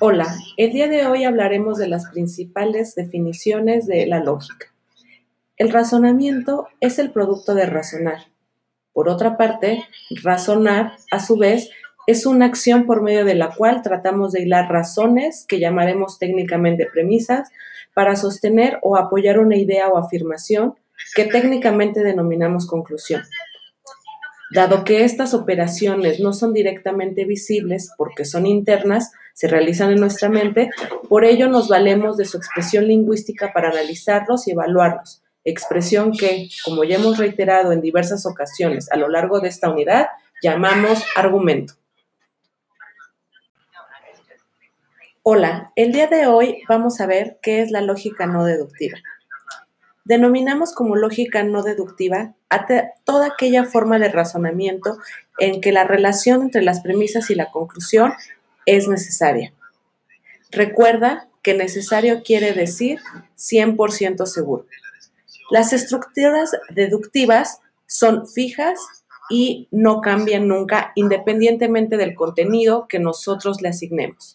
Hola, el día de hoy hablaremos de las principales definiciones de la lógica. El razonamiento es el producto de razonar. Por otra parte, razonar, a su vez, es una acción por medio de la cual tratamos de hilar razones, que llamaremos técnicamente premisas, para sostener o apoyar una idea o afirmación que técnicamente denominamos conclusión. Dado que estas operaciones no son directamente visibles porque son internas, se realizan en nuestra mente, por ello nos valemos de su expresión lingüística para analizarlos y evaluarlos, expresión que, como ya hemos reiterado en diversas ocasiones a lo largo de esta unidad, llamamos argumento. Hola, el día de hoy vamos a ver qué es la lógica no deductiva. Denominamos como lógica no deductiva a toda aquella forma de razonamiento en que la relación entre las premisas y la conclusión es necesaria. Recuerda que necesario quiere decir 100% seguro. Las estructuras deductivas son fijas y no cambian nunca independientemente del contenido que nosotros le asignemos.